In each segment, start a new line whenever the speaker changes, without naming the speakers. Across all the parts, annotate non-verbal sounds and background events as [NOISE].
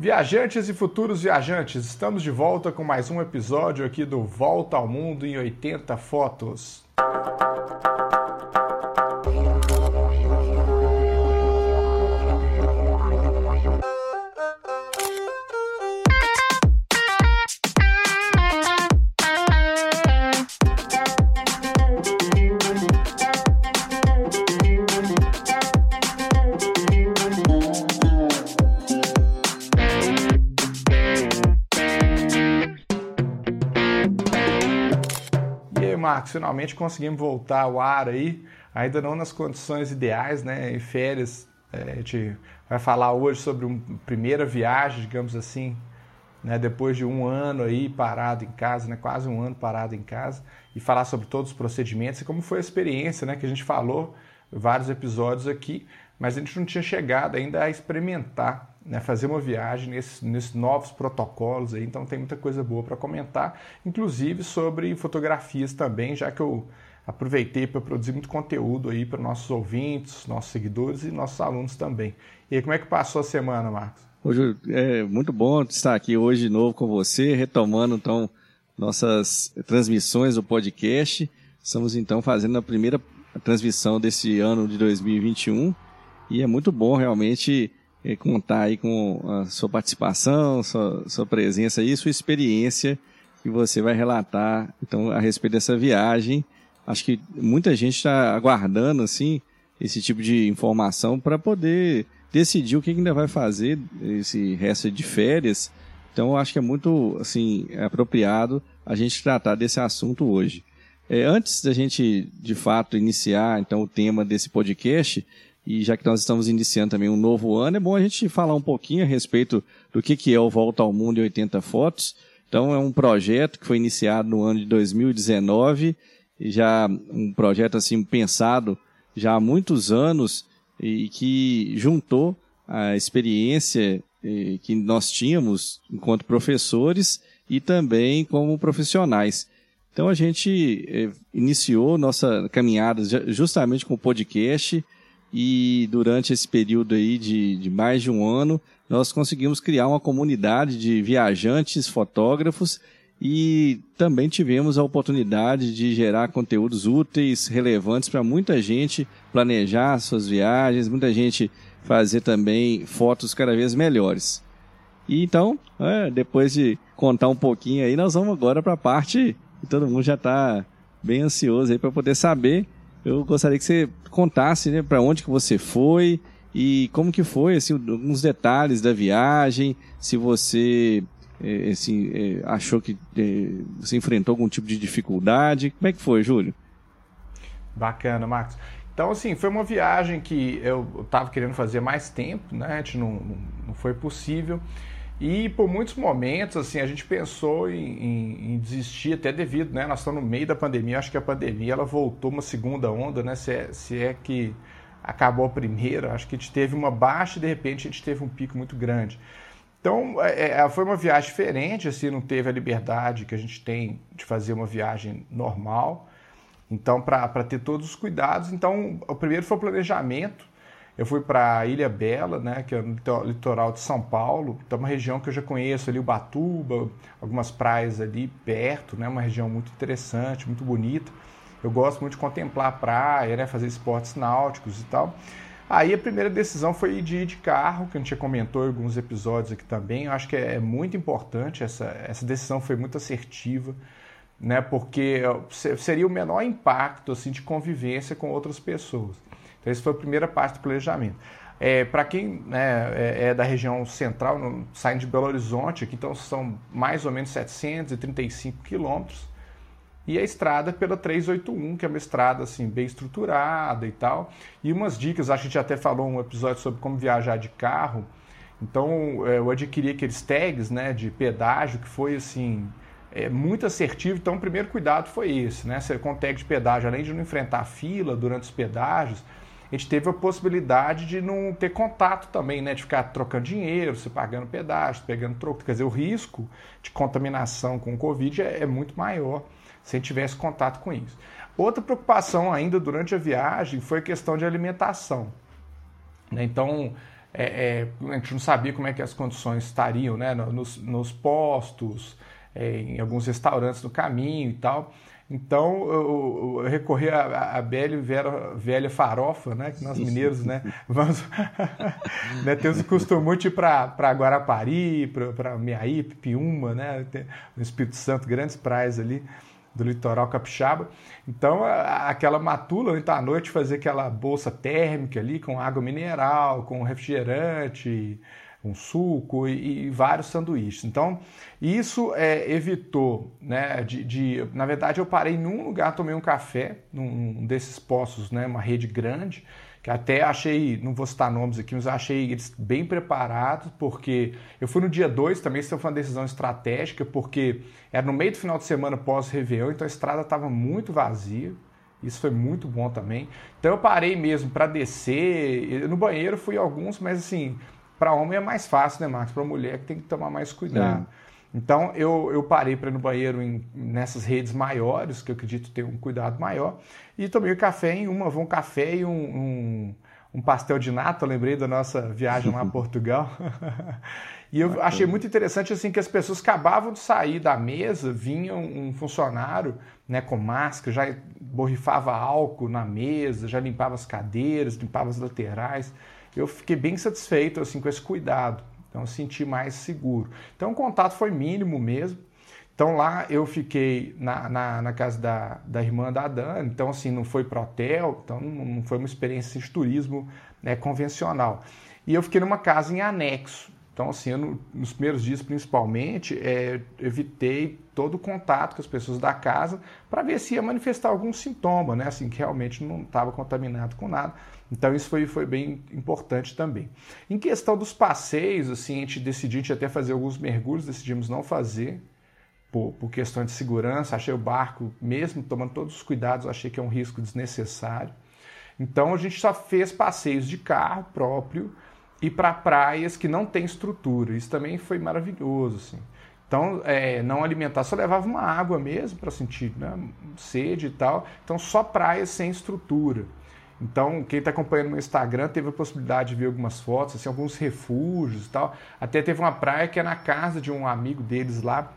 Viajantes e futuros viajantes, estamos de volta com mais um episódio aqui do Volta ao Mundo em 80 Fotos. Finalmente conseguimos voltar ao ar aí, ainda não nas condições ideais, né? Em férias, é, a gente vai falar hoje sobre uma primeira viagem, digamos assim, né? Depois de um ano aí parado em casa, né? Quase um ano parado em casa, e falar sobre todos os procedimentos e como foi a experiência, né? Que a gente falou vários episódios aqui, mas a gente não tinha chegado ainda a experimentar né, fazer uma viagem nesses, nesses, novos protocolos aí, então tem muita coisa boa para comentar, inclusive sobre fotografias também, já que eu aproveitei para produzir muito conteúdo aí para nossos ouvintes, nossos seguidores e nossos alunos também. E aí, como é que passou a semana, Marcos?
Hoje é muito bom estar aqui hoje de novo com você, retomando então nossas transmissões do podcast. Estamos então fazendo a primeira transmissão desse ano de 2021 e é muito bom realmente contar aí com a sua participação, sua, sua presença e sua experiência que você vai relatar então a respeito dessa viagem. Acho que muita gente está aguardando assim esse tipo de informação para poder decidir o que ainda vai fazer esse resto de férias. Então acho que é muito assim apropriado a gente tratar desse assunto hoje. É, antes da gente de fato iniciar então o tema desse podcast, e já que nós estamos iniciando também um novo ano, é bom a gente falar um pouquinho a respeito do que, que é o Volta ao Mundo em 80 Fotos. Então, é um projeto que foi iniciado no ano de 2019, já um projeto assim pensado já há muitos anos e que juntou a experiência eh, que nós tínhamos enquanto professores e também como profissionais. Então a gente eh, iniciou nossa caminhada justamente com o podcast e durante esse período aí de, de mais de um ano, nós conseguimos criar uma comunidade de viajantes, fotógrafos e também tivemos a oportunidade de gerar conteúdos úteis, relevantes para muita gente planejar suas viagens, muita gente fazer também fotos cada vez melhores. E então, é, depois de contar um pouquinho aí, nós vamos agora para a parte que todo mundo já está bem ansioso aí para poder saber eu gostaria que você contasse, né, para onde que você foi e como que foi, assim, alguns detalhes da viagem, se você é, assim, é, achou que é, você enfrentou algum tipo de dificuldade, como é que foi, Júlio?
Bacana, Marcos. Então, assim, foi uma viagem que eu estava querendo fazer mais tempo, né? A gente não, não foi possível. E por muitos momentos, assim, a gente pensou em, em, em, desistir, até devido, né? Nós estamos no meio da pandemia, acho que a pandemia ela voltou uma segunda onda, né? Se é, se é que acabou a primeira, acho que a gente teve uma baixa e de repente a gente teve um pico muito grande. Então, é, é foi uma viagem diferente, assim, não teve a liberdade que a gente tem de fazer uma viagem normal. Então, para ter todos os cuidados, então, o primeiro foi o planejamento, eu fui para Ilha Bela, né, que é no litoral de São Paulo, então é uma região que eu já conheço ali, Ubatuba, algumas praias ali perto, né, uma região muito interessante, muito bonita. Eu gosto muito de contemplar a praia, né, fazer esportes náuticos e tal. Aí a primeira decisão foi de ir de carro, que a gente já comentou em alguns episódios aqui também. Eu acho que é muito importante, essa, essa decisão foi muito assertiva, né, porque seria o menor impacto assim, de convivência com outras pessoas. Então, essa foi a primeira parte do planejamento. É, Para quem né, é, é, da região central, no, saindo de Belo Horizonte, aqui, então são mais ou menos 735 quilômetros, e a estrada pela 381, que é uma estrada assim, bem estruturada e tal. E umas dicas, a gente até falou um episódio sobre como viajar de carro. Então é, eu adquiri aqueles tags né, de pedágio que foi assim. É, muito assertivo, então o primeiro cuidado foi esse, né? Você com tag de pedágio, além de não enfrentar fila durante os pedágios, a gente teve a possibilidade de não ter contato também, né? De ficar trocando dinheiro, se pagando pedágio, pegando troco. Quer dizer, o risco de contaminação com o Covid é, é muito maior se a gente tivesse contato com isso. Outra preocupação ainda durante a viagem foi a questão de alimentação. Né? Então, é, é, a gente não sabia como é que as condições estariam, né? Nos, nos postos, é, em alguns restaurantes no caminho e tal. Então eu, eu recorri à, à velha, velha farofa, né? Que nós mineiros, né? [LAUGHS] Vamos, [LAUGHS] né, temos o costume muito ir para Guarapari, para Miaí, Piuma, né? No Espírito Santo, grandes praias ali do litoral capixaba. Então, aquela matula, então, à noite, fazer aquela bolsa térmica ali com água mineral, com refrigerante, um suco e, e, vários sanduíches. Então, isso é, evitou, né, de, de, Na verdade, eu parei num lugar, tomei um café, num desses postos, né, uma rede grande, que até achei, não vou citar nomes aqui, mas achei eles bem preparados, porque eu fui no dia 2 também, isso foi uma decisão estratégica, porque era no meio do final de semana pós-Réveillon, então a estrada estava muito vazia. Isso foi muito bom também. Então eu parei mesmo para descer. No banheiro fui alguns, mas assim, para homem é mais fácil, né, Marcos? Para mulher que tem que tomar mais cuidado. É. Então eu, eu parei para ir no banheiro em, nessas redes maiores, que eu acredito ter um cuidado maior, e tomei o café em uma, um café e um, um, um pastel de nata, lembrei da nossa viagem lá a [LAUGHS] Portugal. [LAUGHS] e eu achei muito interessante assim que as pessoas acabavam de sair da mesa, vinha um funcionário né, com máscara, já borrifava álcool na mesa, já limpava as cadeiras, limpava as laterais eu fiquei bem satisfeito assim com esse cuidado. Então, senti mais seguro. Então, o contato foi mínimo mesmo. Então, lá eu fiquei na, na, na casa da, da irmã da Dani. Então, assim, não foi para hotel. Então, não, não, foi uma experiência de turismo né, convencional. E eu fiquei numa casa em anexo. Então, assim, eu, nos primeiros dias, principalmente, é, evitei todo o contato com as pessoas da casa para ver se ia manifestar algum sintoma, né? Assim, que realmente não estava contaminado com nada. Então, isso foi, foi bem importante também. Em questão dos passeios, assim, a gente decidiu, a gente até fazer alguns mergulhos, decidimos não fazer, por, por questão de segurança. Achei o barco, mesmo tomando todos os cuidados, achei que é um risco desnecessário. Então, a gente só fez passeios de carro próprio, e para praias que não tem estrutura. Isso também foi maravilhoso, assim. Então, é, não alimentar, só levava uma água mesmo para sentir né, sede e tal. Então, só praias sem estrutura. Então, quem está acompanhando no Instagram teve a possibilidade de ver algumas fotos, assim, alguns refúgios e tal. Até teve uma praia que é na casa de um amigo deles lá,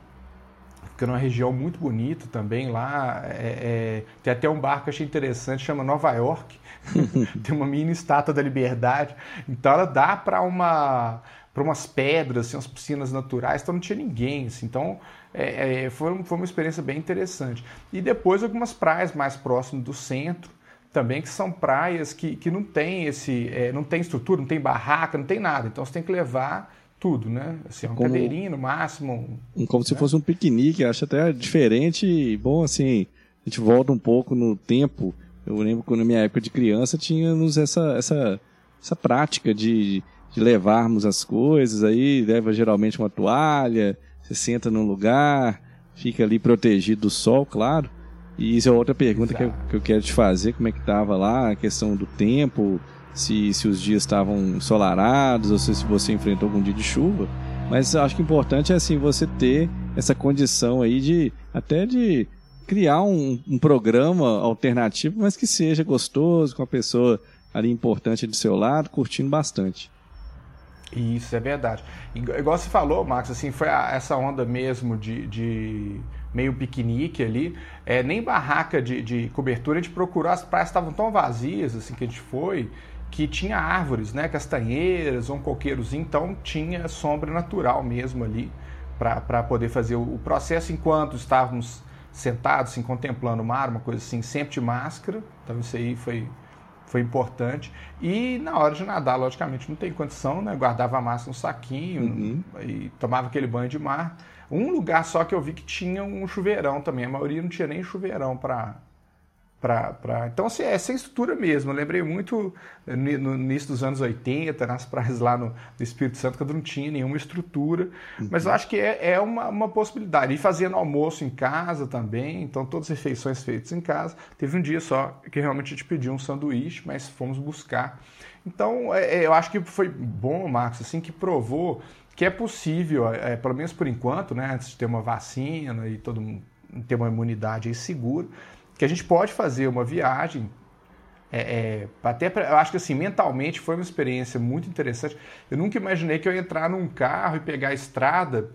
fica numa região muito bonita também lá. É, é, tem até um barco que eu achei interessante, chama Nova York. [LAUGHS] tem uma mini estátua da liberdade. Então ela dá para uma para umas pedras, assim, umas piscinas naturais, então não tinha ninguém. Assim, então é, é, foi, foi uma experiência bem interessante. E depois algumas praias mais próximas do centro, também que são praias que, que não tem esse é, não tem estrutura, não tem barraca, não tem nada. Então você tem que levar tudo, né? Assim, uma como, cadeirinha no máximo.
Como né? se fosse um piquenique, acho até diferente. Bom, assim, a gente volta um pouco no tempo eu lembro que na minha época de criança tínhamos essa, essa, essa prática de, de levarmos as coisas, aí leva geralmente uma toalha, você senta num lugar, fica ali protegido do sol, claro. E isso é outra pergunta que eu, que eu, quero te fazer, como é que estava lá, a questão do tempo, se, se os dias estavam ensolarados, ou se, se você enfrentou algum dia de chuva. Mas acho que o importante é assim, você ter essa condição aí de até de criar um, um, programa alternativo, mas que seja gostoso, com a pessoa ali importante do seu lado, curtindo bastante.
Isso, é verdade. Igual você falou, Max, assim, foi a, essa onda mesmo de, de meio piquenique ali. É, nem barraca de, de cobertura a gente procurou, as praias estavam tão vazias assim que a gente foi, que tinha árvores, né, castanheiras, um coqueirozinho, então tinha sombra natural mesmo ali para poder fazer o, o processo enquanto estávamos sentado, assim, contemplando o mar, uma coisa assim, sempre de máscara. Então isso aí foi, foi importante. E na hora de nadar, logicamente, não tem condição, né? Guardava a máscara no saquinho uhum. e tomava aquele banho de mar. Um lugar só que eu vi que tinha um chuveirão também. A maioria não tinha nem chuveirão para Pra, pra... Então, assim, é sem estrutura mesmo. Eu lembrei muito eh, no início dos anos 80, nas [LAUGHS] praias lá no, Espírito Santo, quando não tinha nenhuma estrutura. Uhum. Mas eu acho que é, é uma, uma, possibilidade. E fazendo almoço em casa também, então todas as refeições feitas em casa. Teve um dia só que realmente a gente pediu um sanduíche, mas fomos buscar. Então, é, é, eu acho que foi bom, Marcos, assim, que provou que é possível, é, pelo menos por enquanto, né, antes de ter uma vacina e todo mundo ter uma imunidade segura, que a gente pode fazer uma viagem é, é, até pra, eu acho que assim, mentalmente foi uma experiência muito interessante. Eu nunca imaginei que eu ia entrar num carro e pegar a estrada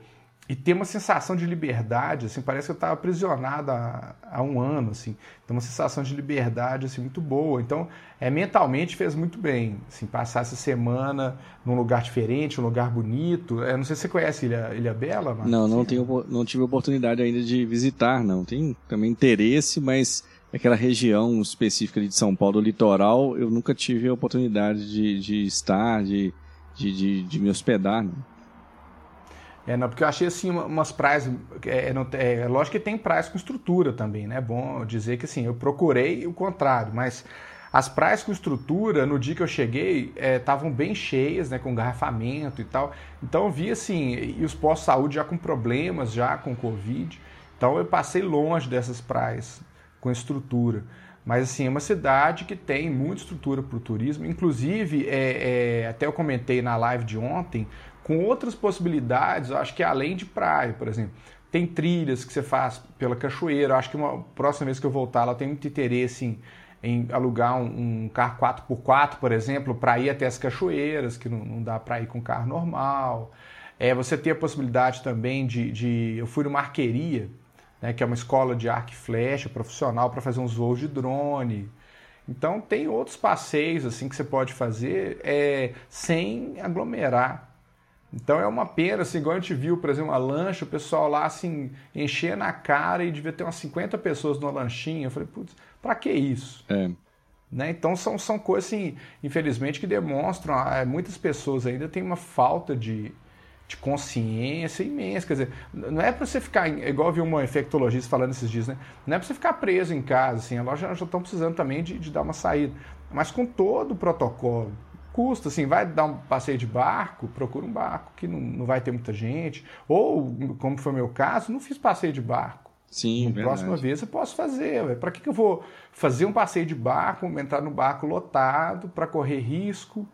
e ter uma sensação de liberdade, assim, parece que eu estava aprisionado há, há, um ano, assim, tem uma sensação de liberdade, assim, muito boa, então, é, mentalmente fez muito bem, assim, passar essa semana num lugar diferente, um lugar bonito, é, não sei se você conhece Ilha, Ilha Bela?
Não, não, tenho, não tive oportunidade ainda de visitar, não, tem também interesse, mas aquela região específica de São Paulo, litoral, eu nunca tive a oportunidade de, de estar, de, de, de, de me hospedar, não.
É, não, porque eu achei assim umas praias. É, é, é, lógico que tem praias com estrutura também, né? É bom dizer que assim, eu procurei o contrário, mas as praias com estrutura, no dia que eu cheguei, estavam é, bem cheias, né? Com garrafamento e tal. Então eu vi assim, e os postos de saúde já com problemas, já com Covid. Então eu passei longe dessas praias com estrutura. Mas assim, é uma cidade que tem muita estrutura para o turismo. Inclusive, é, é, até eu comentei na live de ontem, com outras possibilidades, acho que além de praia, por exemplo. Tem trilhas que você faz pela cachoeira. Acho que uma próxima vez que eu voltar lá, eu tenho muito interesse em, em alugar um, um, carro 4x4, por exemplo, para ir até as cachoeiras, que não, não dá para ir com carro normal. É, você tem a possibilidade também de, de. Eu fui numa arqueria, né, que é uma escola de arco e flecha profissional para fazer uns voos de drone. Então tem outros passeios assim que você pode fazer é, sem aglomerar. Então é uma pena, assim, igual a gente viu, por exemplo, uma lancha, o pessoal lá assim, enchendo a cara e devia ter umas 50 pessoas numa lanchinha. Eu falei, putz, pra que isso? É. Né? Então são, são coisas, assim, infelizmente, que demonstram, ah, muitas pessoas ainda têm uma falta de, de consciência imensa. Quer dizer, não é para você ficar, igual eu vi uma infectologista falando esses dias, né? Não é para você ficar preso em casa, assim, a loja já estão precisando também de, de dar uma saída. Mas com todo o protocolo, custa, assim, vai dar um passeio de barco, procura um barco que não, não vai ter muita gente. Ou, como foi o meu caso, não fiz passeio de barco.
Sim,
Na próxima vez eu posso fazer. Para que, que eu vou fazer um passeio de barco, entrar no barco lotado para correr risco?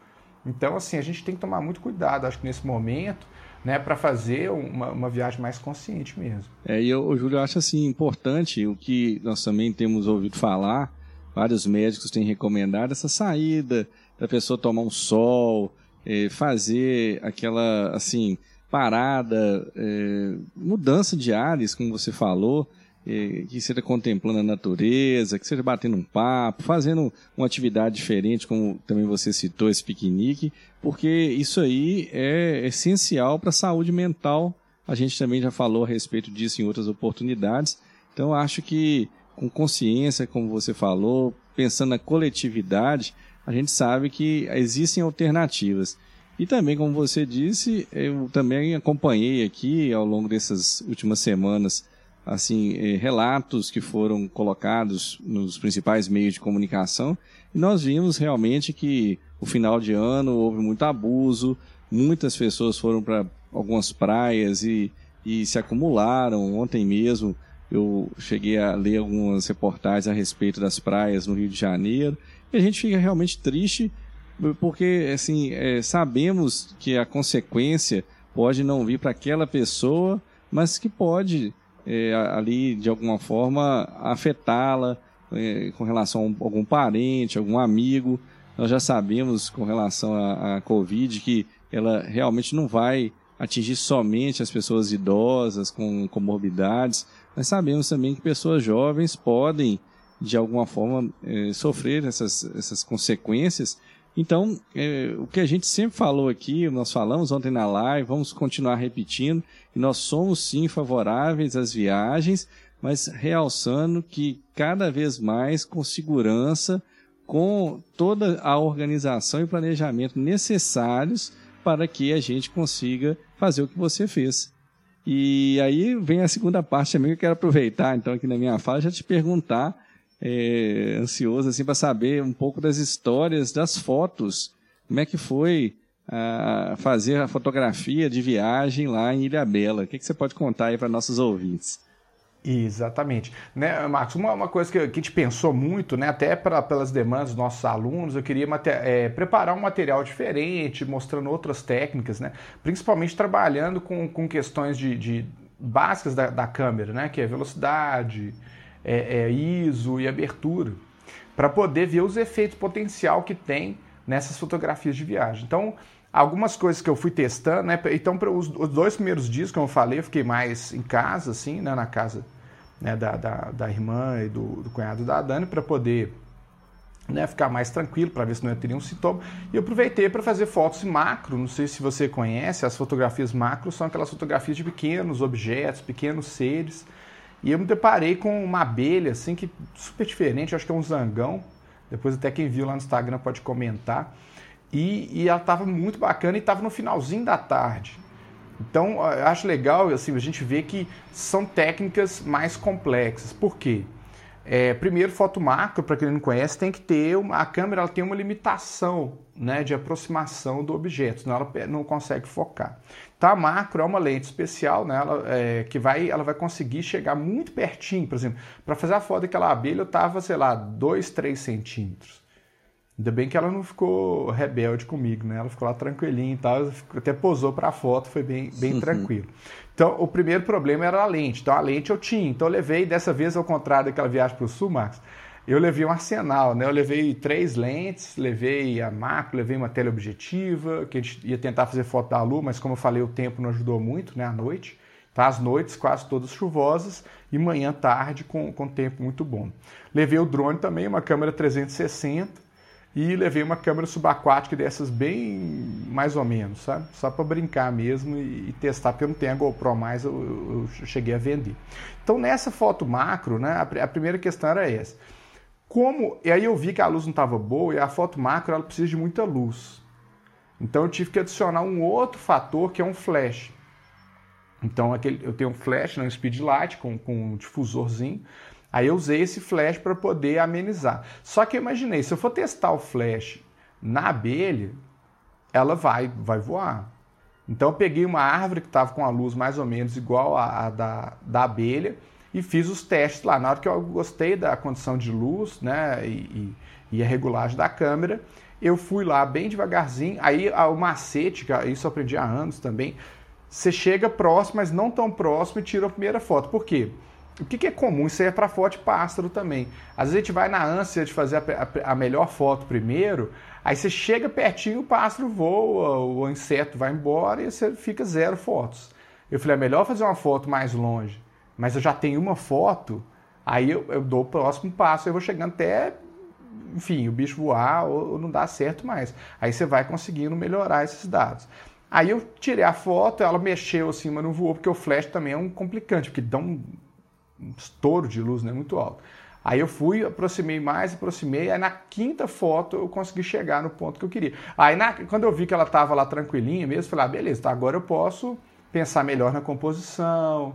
Então, assim, a gente tem que tomar muito cuidado, acho que nesse momento, né, para fazer uma, uma, viagem mais consciente mesmo.
É, e eu, Júlio, eu acho assim importante o que nós também temos ouvido falar, vários médicos têm recomendado essa saída da pessoa tomar um sol, é, fazer aquela, assim, parada, é, mudança de ares, como você falou, é, que seja contemplando a natureza, que seja batendo um papo, fazendo uma atividade diferente, como também você citou, esse piquenique, porque isso aí é essencial para a saúde mental. A gente também já falou a respeito disso em outras oportunidades. Então, acho que com consciência, como você falou, pensando na coletividade, a gente sabe que existem alternativas. E também, como você disse, eu também acompanhei aqui ao longo dessas últimas semanas assim eh, relatos que foram colocados nos principais meios de comunicação e nós vimos realmente que o final de ano houve muito abuso, muitas pessoas foram para algumas praias e, e se acumularam. Ontem mesmo eu cheguei a ler algumas reportagens a respeito das praias no Rio de Janeiro e a gente fica realmente triste porque assim é, sabemos que a consequência pode não vir para aquela pessoa, mas que pode é, ali de alguma forma afetá-la é, com relação a algum parente, algum amigo. Nós já sabemos com relação à, Covid que ela realmente não vai atingir somente as pessoas idosas com comorbidades. Nós sabemos também que pessoas jovens podem de alguma forma é, sofrer essas, essas consequências. Então, é, o que a gente sempre falou aqui, nós falamos ontem na live, vamos continuar repetindo, nós somos sim favoráveis às viagens, mas realçando que cada vez mais com segurança, com toda a organização e planejamento necessários para que a gente consiga fazer o que você fez. E aí vem a segunda parte também que eu quero aproveitar, então, aqui na minha fala, já te perguntar é, ansioso assim para saber um pouco das histórias das fotos. Como é que foi a fazer a fotografia de viagem lá em Ilha Bela? O que, que você pode contar aí para nossos ouvintes?
Exatamente. Né, Marcos, uma, uma coisa que, que a gente pensou muito, né, até pra, pelas demandas dos nossos alunos, eu queria é, preparar um material diferente, mostrando outras técnicas, né, principalmente trabalhando com, com questões de, de básicas da, da câmera, né, que é velocidade, é, é, ISO e abertura. para poder ver os efeitos potencial que tem nessas fotografias de viagem. Então, algumas coisas que eu fui testando, né? Então, para os, dois primeiros dias, como eu falei, eu fiquei mais em casa, assim, né? Na casa né? da, da, da irmã e do, do cunhado da Dani, para poder né, ficar mais tranquilo, para ver se não ia ter nenhum sintoma. E eu aproveitei para fazer fotos macro. Não sei se você conhece, as fotografias macro são aquelas fotografias de pequenos objetos, pequenos seres. E eu me deparei com uma abelha, assim, que super diferente, acho que é um zangão. Depois até quem viu lá no Instagram pode comentar. E, e ela estava muito bacana e estava no finalzinho da tarde. Então, eu acho legal assim, a gente ver que são técnicas mais complexas. Por quê? É, primeiro, foto macro, para quem não conhece, tem que ter uma, a câmera ela tem uma limitação né, de aproximação do objeto, senão ela não consegue focar. Então, a macro é uma lente especial né, ela, é, que vai, ela vai conseguir chegar muito pertinho. Por exemplo, para fazer a foto daquela abelha, eu estava, sei lá, 2, 3 centímetros. Ainda bem que ela não ficou rebelde comigo, né? Ela ficou lá tranquilinha e tal, até posou para a foto, foi bem, bem uhum. tranquilo. Então, o primeiro problema era a lente. Então, a lente eu tinha. Então, eu levei, dessa vez, ao contrário daquela viagem para o Sul, Max, eu levei um arsenal, né? Eu levei três lentes, levei a macro, levei uma teleobjetiva, que a gente ia tentar fazer foto da lua, mas como eu falei, o tempo não ajudou muito, né? À noite. Tá? As noites quase todas chuvosas e manhã tarde com, com tempo muito bom. Levei o drone também, uma câmera 360 e levei uma câmera subaquática dessas bem mais ou menos, sabe? Só para brincar mesmo e, e, testar, porque eu não tenho a GoPro mais, eu, eu, cheguei a vender. Então nessa foto macro, né, a, a, primeira questão era essa. Como, e aí eu vi que a luz não estava boa e a foto macro ela precisa de muita luz. Então eu tive que adicionar um outro fator que é um flash. Então aquele, eu tenho um flash, né, um speed light com, com um difusorzinho Aí eu usei esse flash para poder amenizar. Só que eu imaginei, se eu for testar o flash na abelha, ela vai, vai voar. Então eu peguei uma árvore que estava com a luz mais ou menos igual à, da, da abelha e fiz os testes lá. Na hora que eu gostei da condição de luz né, e, e, e a regulagem da câmera, eu fui lá bem devagarzinho. Aí o macete, isso eu aprendi há anos também, você chega próximo, mas não tão próximo e tira a primeira foto. Por quê? O que, que, é comum? Isso aí é para foto de pássaro também. Às vezes a gente vai na ânsia de fazer a, a, a, melhor foto primeiro, aí você chega pertinho, o pássaro voa, o inseto vai embora e você fica zero fotos. Eu falei, é melhor fazer uma foto mais longe, mas eu já tenho uma foto, aí eu, eu dou o próximo passo, eu vou chegando até, enfim, o bicho voar ou, ou não dá certo mais. Aí você vai conseguindo melhorar esses dados. Aí eu tirei a foto, ela mexeu assim, mas não voou, porque o flash também é um complicante, porque dá um um estouro de luz, né, muito alto. Aí eu fui, aproximei mais, aproximei, aí na quinta foto eu consegui chegar no ponto que eu queria. Aí na, quando eu vi que ela estava lá tranquilinha mesmo, falei, ah, beleza, tá, agora eu posso pensar melhor na composição.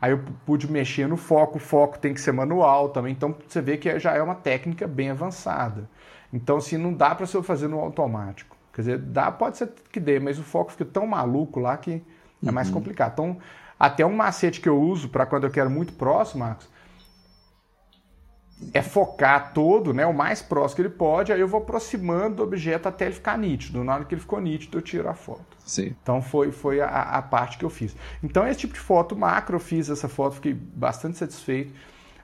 Aí eu pude mexer no foco, o foco tem que ser manual também, então você vê que já é uma técnica bem avançada. Então, assim, não dá para você fazer no automático. Quer dizer, dá, pode ser que dê, mas o foco fica tão maluco lá que é mais uhum. complicado. Então, até um macete que eu uso para quando eu quero muito próximo, Marcos, é focar todo, né, o mais próximo que ele pode, aí eu vou aproximando do objeto até ele ficar nítido. Na hora que ele ficou nítido, eu tiro a foto.
Sim.
Então foi, foi a, a parte que eu fiz. Então esse tipo de foto macro, eu fiz essa foto, fiquei bastante satisfeito.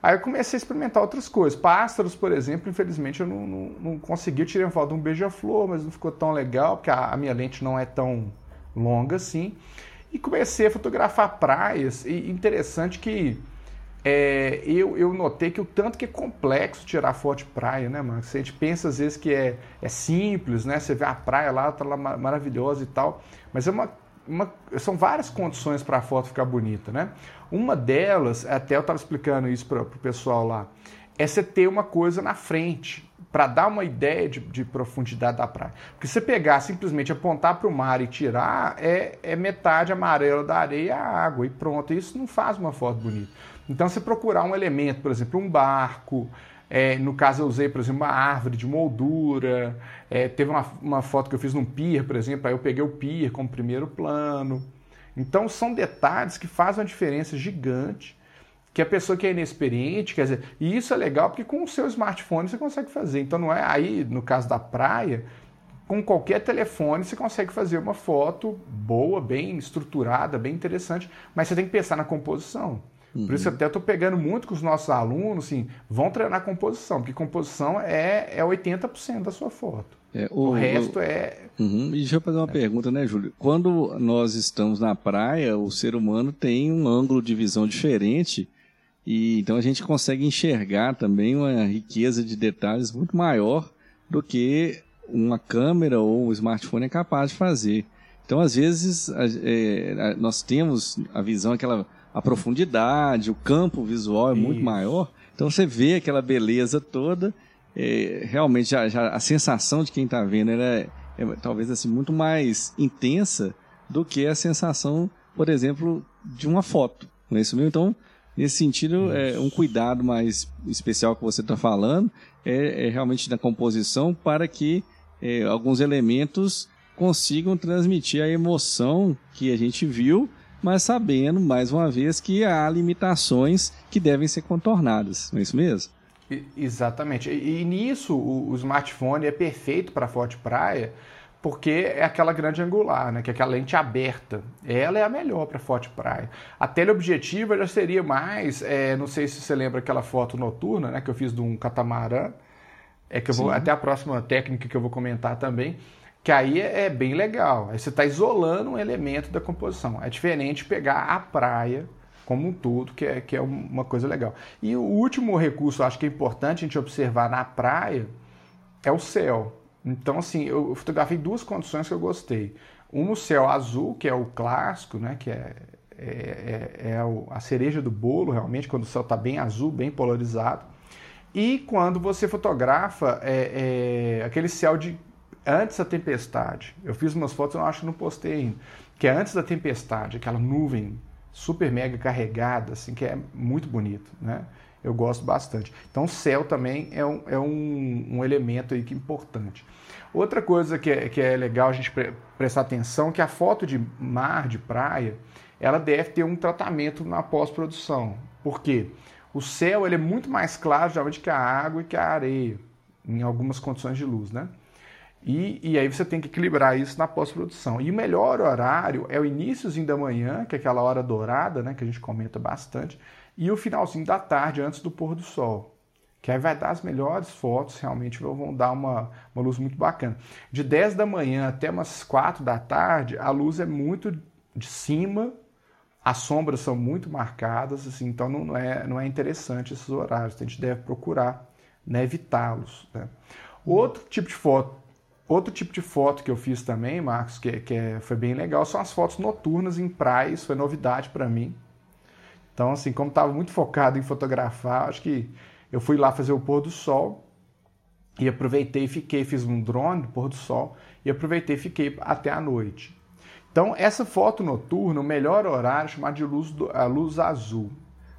Aí eu comecei a experimentar outras coisas. Pássaros, por exemplo, infelizmente eu não, não, não consegui. Eu tirei uma foto de um beija-flor, mas não ficou tão legal, porque a, a minha lente não é tão longa assim. E comecei a fotografar praias. E interessante que é, eu, eu notei que o tanto que é complexo tirar foto de praia, né, mano? A gente pensa às vezes que é, é simples, né? Você vê a praia lá, tá lá maravilhosa e tal. Mas é uma, uma são várias condições para a foto ficar bonita, né? Uma delas, até eu estava explicando isso para o pessoal lá, é você ter uma coisa na frente para dar uma ideia de, de, profundidade da praia. Porque se você pegar simplesmente apontar para o mar e tirar, é, é, metade amarela da areia e a água, e pronto. Isso não faz uma foto bonita. Então, se procurar um elemento, por exemplo, um barco, é, no caso eu usei, por exemplo, uma árvore de moldura, é, teve uma, uma foto que eu fiz num pier, por exemplo, aí eu peguei o pier como primeiro plano. Então, são detalhes que fazem uma diferença gigante que a pessoa que é inexperiente, quer dizer, e isso é legal porque com o seu smartphone você consegue fazer. Então não é aí, no caso da praia, com qualquer telefone você consegue fazer uma foto boa, bem estruturada, bem interessante, mas você tem que pensar na composição. Uhum. Por isso até estou pegando muito com os nossos alunos, assim, vão treinar composição, porque composição é, é 80% da sua foto. É, o, o, resto o, é.
Uhum. E deixa eu fazer uma é. pergunta, né, Júlio? Quando nós estamos na praia, o ser humano tem um ângulo de visão diferente. E então a gente consegue enxergar também uma riqueza de detalhes muito maior do que uma câmera ou um smartphone é capaz de fazer. Então, às vezes, é, nós temos a visão, aquela a profundidade, o campo visual é Isso. muito maior. Então, você vê aquela beleza toda. É, realmente, já, já, a sensação de quem está vendo é, é, talvez assim muito mais intensa do que a sensação, por exemplo, de uma foto. Não é isso mesmo? Então, nesse sentido, é um cuidado mais especial que você está falando é, é, realmente na composição para que é, alguns elementos consigam transmitir a emoção que a gente viu, mas sabendo, mais uma vez, que há limitações que devem ser contornadas. Não é isso mesmo?
Exatamente. E, e nisso o, o, smartphone é perfeito para foto de praia, porque é aquela grande angular, né? que é aquela lente aberta. Ela é a melhor para foto de praia. A teleobjetiva já seria mais, é, não sei se você lembra aquela foto noturna né, que eu fiz de um catamarã, é que eu vou, até a próxima técnica que eu vou comentar também, que aí é, é bem legal. Aí você está isolando um elemento da composição. É diferente pegar a praia como um todo, que é, que é uma coisa legal. E o último recurso, acho que é importante a gente observar na praia, é o céu. Então, assim, eu fotografei duas condições que eu gostei. Um no céu azul, que é o clássico, né, que é, é, é, é a cereja do bolo, realmente, quando o céu está bem azul, bem polarizado. E quando você fotografa é, é, aquele céu de antes da tempestade. Eu fiz umas fotos, eu acho que não postei ainda. Que é antes da tempestade, aquela nuvem super mega carregada, assim, que é muito bonito, né? Eu gosto bastante. Então, céu também é um, é um, um elemento aí que é importante. Outra coisa que é, que é legal a gente pre prestar atenção é que a foto de mar, de praia, ela deve ter um tratamento na pós-produção. Por quê? O céu ele é muito mais claro geralmente que a água e que a areia, em algumas condições de luz, né? E, e aí você tem que equilibrar isso na pós-produção. E o melhor horário é o iníciozinho da manhã, que é aquela hora dourada, né, que a gente comenta bastante, e o finalzinho da tarde, antes do pôr do sol. Que aí vai dar as melhores fotos, realmente vão dar uma, uma luz muito bacana. De 10 da manhã até umas 4 da tarde, a luz é muito de cima as sombras são muito marcadas, assim, então não é, não é interessante esses horários. A gente deve procurar né, evitá-los. Né? Outro tipo de foto, outro tipo de foto que eu fiz também, Marcos, que, que é, foi bem legal, são as fotos noturnas em praias. Foi novidade para mim. Então, assim, como estava muito focado em fotografar, acho que eu fui lá fazer o pôr do sol e aproveitei e fiquei, fiz um drone pôr do sol e aproveitei e fiquei até a noite. Então, essa foto noturna, o melhor horário é chamado de luz, do, a luz azul.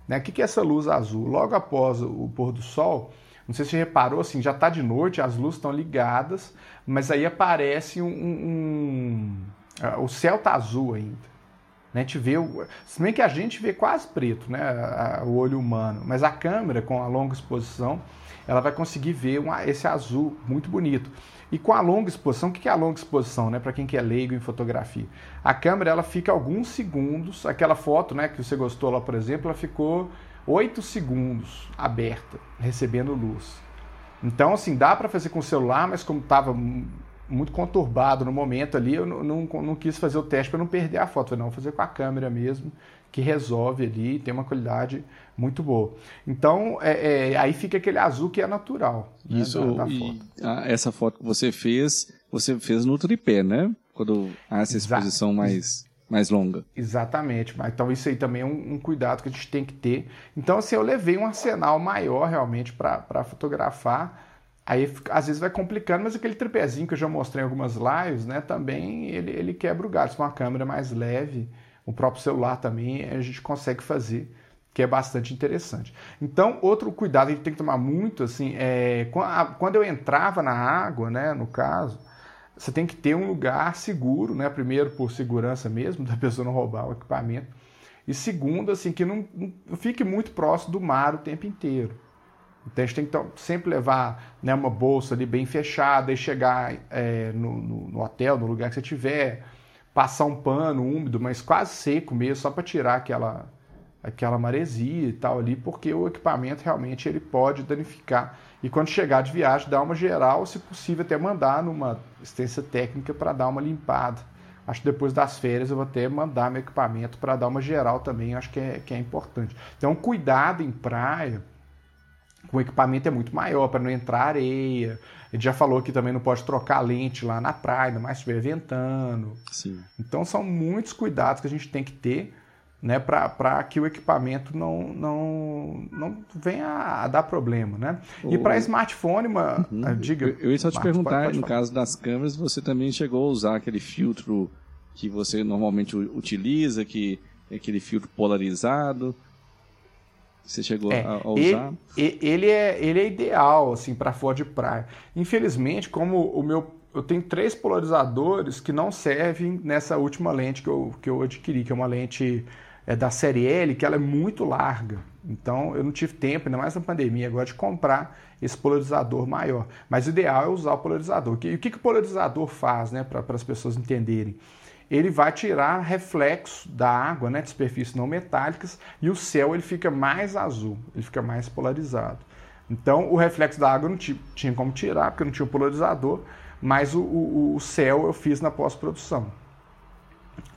Né? O que é essa luz azul? Logo após o pôr do sol, não sei se você reparou, assim, já está de noite, as luzes estão ligadas, mas aí aparece um. um, um o céu está azul ainda. Né? Gente vê, se bem que a gente vê quase preto, né? o olho humano, mas a câmera, com a longa exposição, ela vai conseguir ver esse azul muito bonito. E com a longa exposição, o que é a longa exposição, né? Para quem que é leigo em fotografia, a câmera ela fica alguns segundos. Aquela foto, né, que você gostou lá, por exemplo, ela ficou 8 segundos aberta, recebendo luz. Então, assim, dá para fazer com o celular, mas como estava muito conturbado no momento ali, eu não, não, não quis fazer o teste para não perder a foto. Falei, não, vou fazer com a câmera mesmo, que resolve ali, tem uma qualidade muito boa. Então, é, é, aí fica aquele azul que é natural.
Né, Isso, da, da foto. A, essa foto que você fez, você fez no tripé, né? Quando há essa exposição Exato. mais, mais longa.
Exatamente. Então, isso aí também é um, um, cuidado que a gente tem que ter. Então, assim, eu levei um arsenal maior realmente para fotografar. Aí, às vezes vai complicando, mas aquele tripézinho que eu já mostrei em algumas lives, né? Também ele, ele quebra o galho. Se uma câmera mais leve o próprio celular também a gente consegue fazer, que é bastante interessante. Então, outro cuidado que a gente tem que tomar muito, assim, é quando eu entrava na água, né, no caso, você tem que ter um lugar seguro, né, primeiro por segurança mesmo, [LAUGHS] da pessoa não roubar o equipamento, e segundo, assim, que não, não fique muito próximo do mar o tempo inteiro. Então a gente tem que sempre levar né, uma bolsa ali bem fechada e chegar é, no, no, no, hotel, no lugar que você estiver, passar um pano úmido, mas quase seco mesmo, só para tirar aquela, aquela maresia e tal ali, porque o equipamento realmente ele pode danificar. E quando chegar de viagem, dar uma geral, se possível até mandar numa assistência técnica para dar uma limpada. Acho que depois das férias eu vou até mandar meu equipamento para dar uma geral também, acho que é, que é importante. Então, cuidado em praia, o equipamento é muito maior para não entrar areia. A gente já falou que também não pode trocar lente lá na praia, ainda mais se estiver ventando.
Sim.
Então são muitos cuidados que a gente tem que ter né, para que o equipamento não, não, não venha a dar problema. Né? E para smartphone, uma, uhum. Ah, diga.
Eu, eu ia só te perguntar, pode, pode no caso das câmeras, você também chegou a usar aquele filtro que você normalmente utiliza, que é aquele filtro polarizado. Você chegou é, a, a, usar?
Ele, ele, é, ele é ideal assim para fora de praia. Infelizmente, como o meu eu tenho três polarizadores que não servem nessa última lente que eu, que eu adquiri, que é uma lente é da série L, que ela é muito larga. Então eu não tive tempo, ainda mais na pandemia, agora de comprar esse polarizador maior. Mas o ideal é usar o polarizador. E o que, que o polarizador faz, né, para as pessoas entenderem? Ele vai tirar reflexo da água, né, de superfícies não metálicas, e o céu ele fica mais azul, ele fica mais polarizado. Então o reflexo da água não tinha como tirar, porque não tinha o polarizador, mas o, o, o céu eu fiz na pós-produção.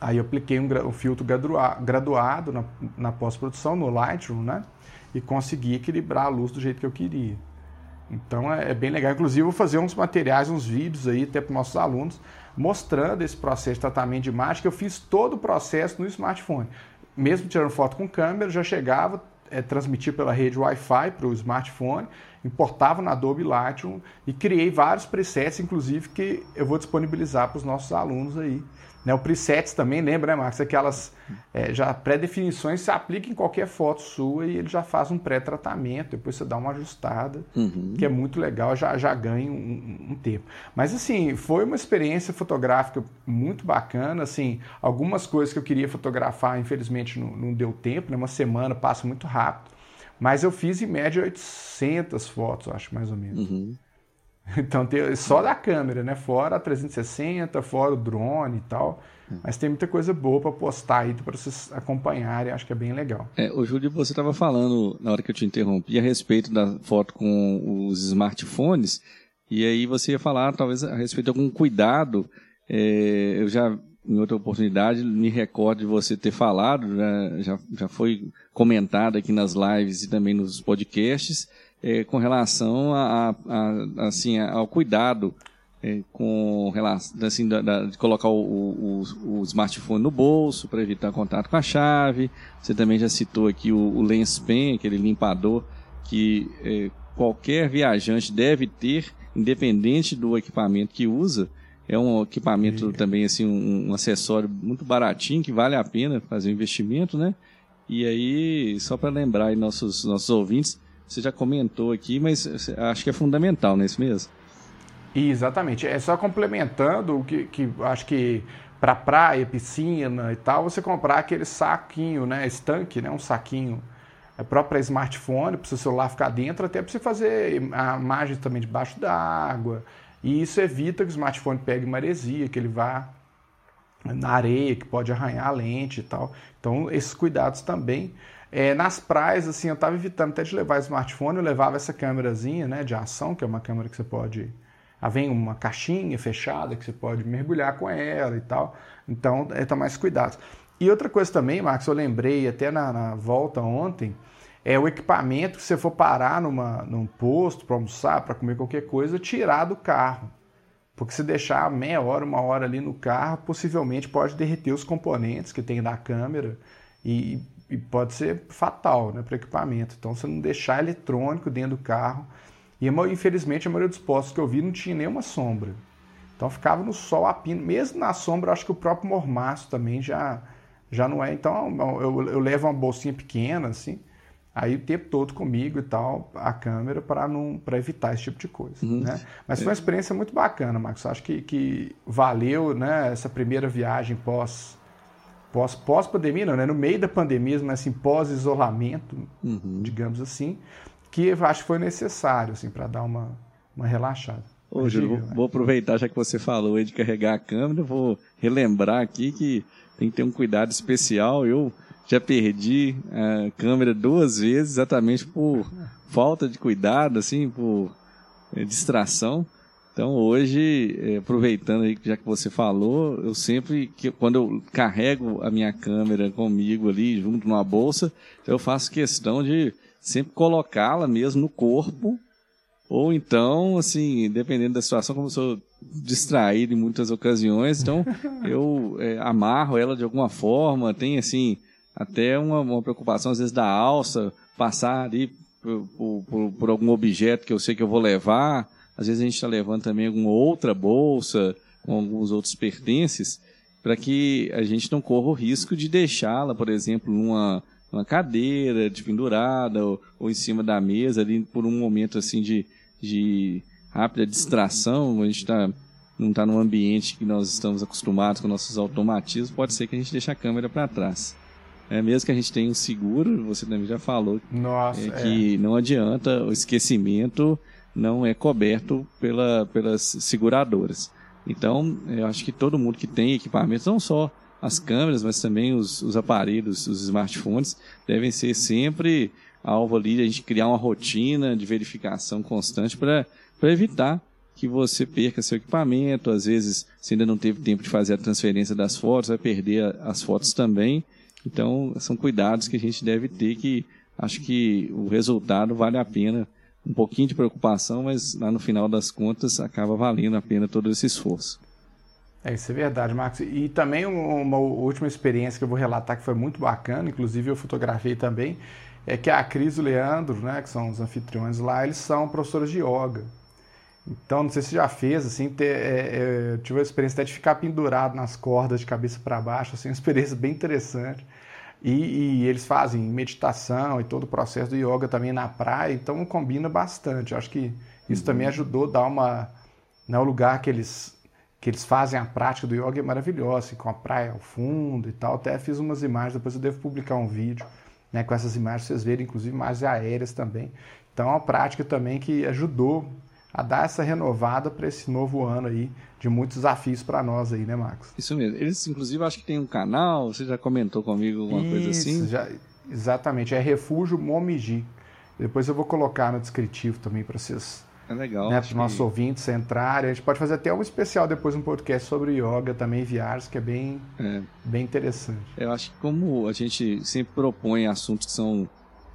Aí eu apliquei um, um filtro graduado na, na pós-produção, no Lightroom, né? E consegui equilibrar a luz do jeito que eu queria. Então é, é bem legal. Inclusive, eu vou fazer uns materiais, uns vídeos aí, até para os nossos alunos, mostrando esse processo de tratamento de imagem, que eu fiz todo o processo no smartphone. Mesmo tirando foto com câmera, já chegava, é, transmitir pela rede Wi-Fi para o smartphone, importava na Adobe Lightroom e criei vários presets, inclusive, que eu vou disponibilizar para os nossos alunos aí né, o presets também, lembra, né, Marcos? Aquelas é, já pré-definições se aplica em qualquer foto sua e ele já faz um pré-tratamento, depois você dá uma ajustada, uhum. que é muito legal, já, já ganha um, um, tempo. Mas assim, foi uma experiência fotográfica muito bacana, assim, algumas coisas que eu queria fotografar, infelizmente não, não deu tempo, né? uma semana passa muito rápido, mas eu fiz em média 800 fotos, acho, mais ou menos. Uhum. [LAUGHS] Então, tem, só da câmera, né? Fora a 360, fora o drone e tal. Mas tem muita coisa boa para postar aí para vocês acompanharem, acho que é bem legal.
É, o Júlio, você estava falando, na hora que eu te interrompi, a respeito da foto com os smartphones, e aí você ia falar, talvez, a respeito de algum cuidado. É, eu já, em outra oportunidade, me recordo de você ter falado, já, já, já foi comentado aqui nas lives e também nos podcasts, é, com relação a, a, a, assim, ao cuidado é, com relação assim, da, da, de colocar o, o, o, smartphone no bolso para evitar contato com a chave. Você também já citou aqui o, o Lens Pen, aquele limpador que é, qualquer viajante deve ter, independente do equipamento que usa. É um equipamento também assim um, um acessório muito baratinho que vale a pena fazer o investimento, né? E aí, só para lembrar aí nossos nossos ouvintes, você já comentou aqui, mas acho que é fundamental, não é isso mesmo?
Exatamente. É só complementando o que, que acho que para praia, piscina e tal, você comprar aquele saquinho, né, estanque, né, um saquinho é próprio para smartphone, para o seu celular ficar dentro, até para você fazer a imagem também debaixo d'água. E isso evita que o smartphone pegue maresia, que ele vá na areia, que pode arranhar a lente e tal. Então, esses cuidados também. É, nas praias, assim, eu estava evitando até de levar smartphone, eu levava essa câmerazinha, né, de ação, que é uma câmera que você pode... Ah, vem uma caixinha fechada que você pode mergulhar com ela e tal. Então, é tomar mais cuidado. E outra coisa também, Marcos, eu lembrei até na, na volta ontem, é o equipamento que você for parar numa, num posto para almoçar, para comer qualquer coisa, tirar do carro. Porque se deixar meia hora, uma hora ali no carro, possivelmente pode derreter os componentes que tem da câmera e e pode ser fatal né, para o equipamento. Então, você não deixar eletrônico dentro do carro. E, infelizmente, a maioria dos postos que eu vi não tinha nenhuma sombra. Então, ficava no sol a pino. Mesmo na sombra, acho que o próprio mormaço também já, já não é. Então, eu, eu levo uma bolsinha pequena, assim, aí o tempo todo comigo e tal, a câmera, para evitar esse tipo de coisa. Uhum. Né? Mas foi uma experiência muito bacana, Marcos. Acho que, que valeu né, essa primeira viagem pós pós, pós-pandemia, não, né? no meio da pandemia, mas assim, pós-isolamento, uhum. digamos assim, que eu acho que foi necessário assim, para dar uma, uma relaxada.
Ô, Júlio, vou, né? vou, aproveitar, já que você falou aí de carregar a câmera, vou relembrar aqui que tem que ter um cuidado especial. Eu já perdi a câmera duas vezes, exatamente por falta de cuidado, assim, por é, distração. Então hoje, é, aproveitando aí, já que você falou, eu sempre, que, quando eu carrego a minha câmera comigo ali, junto numa bolsa, eu faço questão de sempre colocá-la mesmo no corpo, ou então, assim, dependendo da situação, como eu sou distraído em muitas ocasiões, então [LAUGHS] eu é, amarro ela de alguma forma, tem assim, até uma, uma preocupação às vezes da alça, passar ali por, por, por, algum objeto que eu sei que eu vou levar, às vezes a gente está levando também alguma outra bolsa, com alguns outros pertences, para que a gente não corra o risco de deixá-la, por exemplo, numa, numa cadeira de pendurada ou, ou, em cima da mesa ali por um momento assim de, de rápida distração, a gente tá, não está num ambiente que nós estamos acostumados com nossos automatismos, pode ser que a gente deixe a câmera para trás. É, mesmo que a gente tenha um seguro, você também já falou
Nossa,
é, que é. não adianta, o esquecimento não é coberto pela, pelas seguradoras. Então, eu acho que todo mundo que tem equipamentos, não só as câmeras, mas também os, os aparelhos, os smartphones, devem ser sempre alvo ali de a gente criar uma rotina de verificação constante para para evitar que você perca seu equipamento. Às vezes, se ainda não teve tempo de fazer a transferência das fotos, vai perder as fotos também. Então, são cuidados que a gente deve ter que acho que o resultado vale a pena. Um pouquinho de preocupação, mas lá no final das contas acaba valendo a pena todo esse esforço.
É, isso é verdade, Marcos. E também uma última experiência que eu vou relatar que foi muito bacana, inclusive eu fotografei também, é que a Cris e o Leandro, né, que são os anfitriões lá, eles são professores de yoga. Então, não sei se já fez, assim, ter, é, é, tive a experiência até de ficar pendurado nas cordas de cabeça para baixo, assim, uma experiência bem interessante. E, e, eles fazem meditação e todo o processo do yoga também na praia, então combina bastante. Eu acho que isso uhum. também ajudou a dar uma. Né, o lugar que eles, que eles fazem a prática do yoga é maravilhoso, assim, com a praia ao fundo e tal. Até fiz umas imagens, depois eu devo publicar um vídeo né, com essas imagens, vocês verem, inclusive imagens aéreas também. Então é uma prática também que ajudou a dar essa renovada para esse novo ano aí de muitos desafios para nós aí, né, Marcos?
Isso mesmo. Eles, inclusive, acho que tem um canal, você já comentou comigo alguma Isso, coisa assim?
Já, exatamente, é Refúgio Momiji. Depois eu vou colocar no descritivo também para vocês.
É legal.
Né, para os nossos que... ouvintes entrarem. A gente pode fazer até um especial depois, um podcast sobre yoga também, viagens, que é bem, é. bem interessante.
Eu acho que como a gente sempre propõe assuntos que são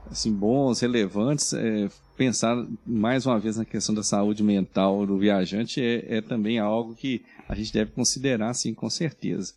assim, bons, relevantes, é, pensar mais uma vez na questão da saúde mental do viajante é, é também algo que a gente deve considerar, sim, com certeza.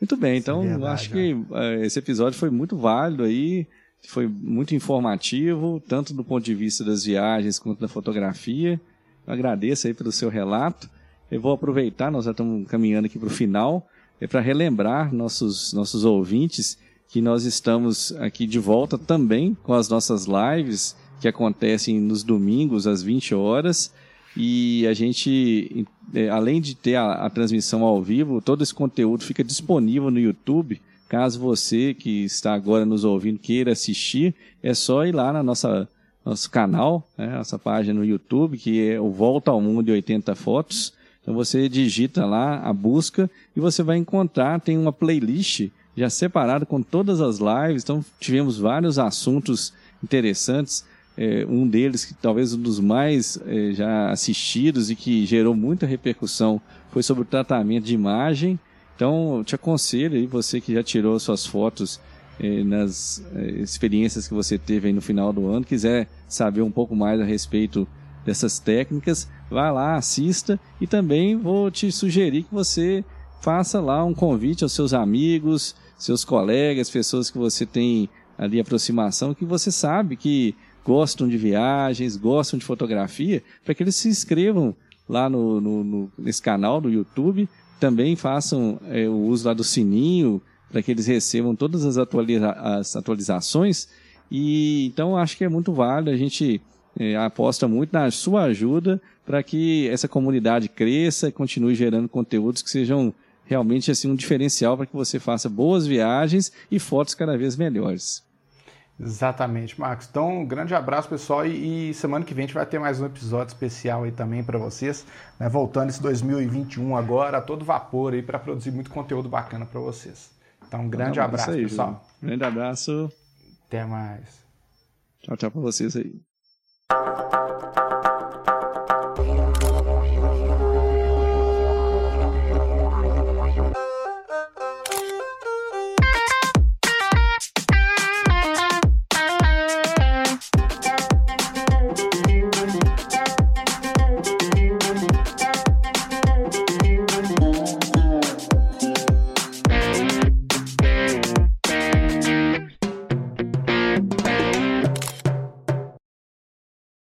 Muito bem, então é verdade, acho que é, esse episódio foi muito válido aí, foi muito informativo, tanto do ponto de vista das viagens quanto da fotografia. Eu agradeço aí pelo seu relato. Eu vou aproveitar, nós já estamos caminhando aqui para o final, é para relembrar nossos, nossos ouvintes que nós estamos aqui de volta também com as nossas lives que acontecem nos domingos às 20 horas. E a gente, é, além de ter a, a transmissão ao vivo, todo esse conteúdo fica disponível no YouTube. Caso você que está agora nos ouvindo queira assistir, é só ir lá na nossa nosso canal, né, nossa página no YouTube, que é o Volta ao Mundo de 80 Fotos. Então você digita lá a busca e você vai encontrar, tem uma playlist já separado com todas as lives. Então tivemos vários assuntos interessantes. É, um deles, que talvez um dos mais é, já assistidos e que gerou muita repercussão, foi sobre o tratamento de imagem. Então, eu te aconselho aí, você que já tirou suas fotos é, nas é, experiências que você teve no final do ano, quiser saber um pouco mais a respeito dessas técnicas, vá lá, assista e também vou te sugerir que você faça lá um convite aos seus amigos, seus colegas, pessoas que você tem ali aproximação, que você sabe que gostam de viagens, gostam de fotografia, para que eles se inscrevam lá no, no, no, nesse canal do YouTube, também façam é, o uso lá do sininho, para que eles recebam todas as, atualiza as atualizações. E então acho que é muito válido, a gente é, aposta muito na sua ajuda para que essa comunidade cresça e continue gerando conteúdos que sejam realmente assim um diferencial para que você faça boas viagens e fotos cada vez melhores.
Exatamente, Marcos. Então, um grande abraço, pessoal. E, e, semana que vem a gente vai ter mais um episódio especial aí também para vocês. Né? Voltando esse 2021 agora, a todo vapor aí para produzir muito conteúdo bacana para vocês. Então, um grande abraço, aí, pessoal. João.
Grande abraço.
Até mais.
Tchau, tchau pra vocês aí.